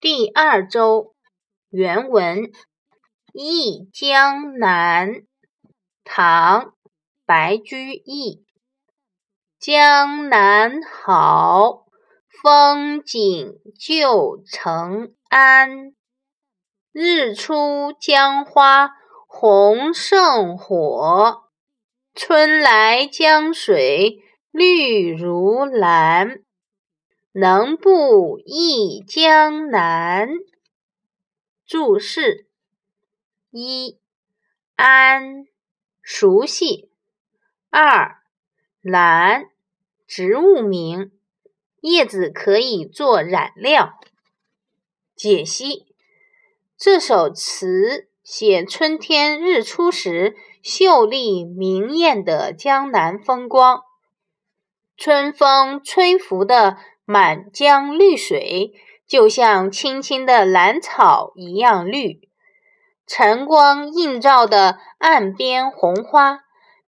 第二周原文《忆江南》唐·白居易。江南好，风景旧曾谙。日出江花红胜火，春来江水绿如蓝。能不忆江南？注释：一、安，熟悉；二、兰，植物名，叶子可以做染料。解析：这首词写春天日出时秀丽明艳的江南风光，春风吹拂的。满江绿水就像青青的兰草一样绿，晨光映照的岸边红花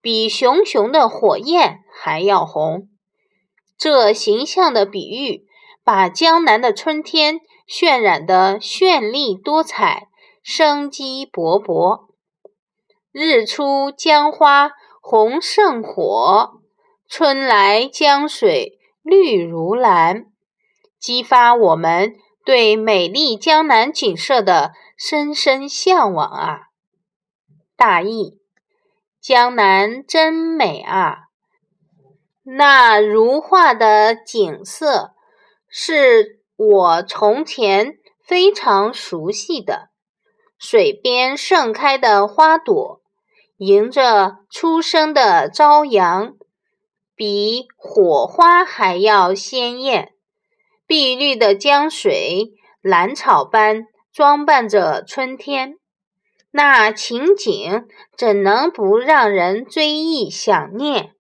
比熊熊的火焰还要红。这形象的比喻，把江南的春天渲染得绚丽多彩、生机勃勃。日出江花红胜火，春来江水。绿如蓝，激发我们对美丽江南景色的深深向往啊！大意：江南真美啊！那如画的景色是我从前非常熟悉的，水边盛开的花朵，迎着初升的朝阳。比火花还要鲜艳，碧绿的江水，兰草般装扮着春天，那情景怎能不让人追忆想念？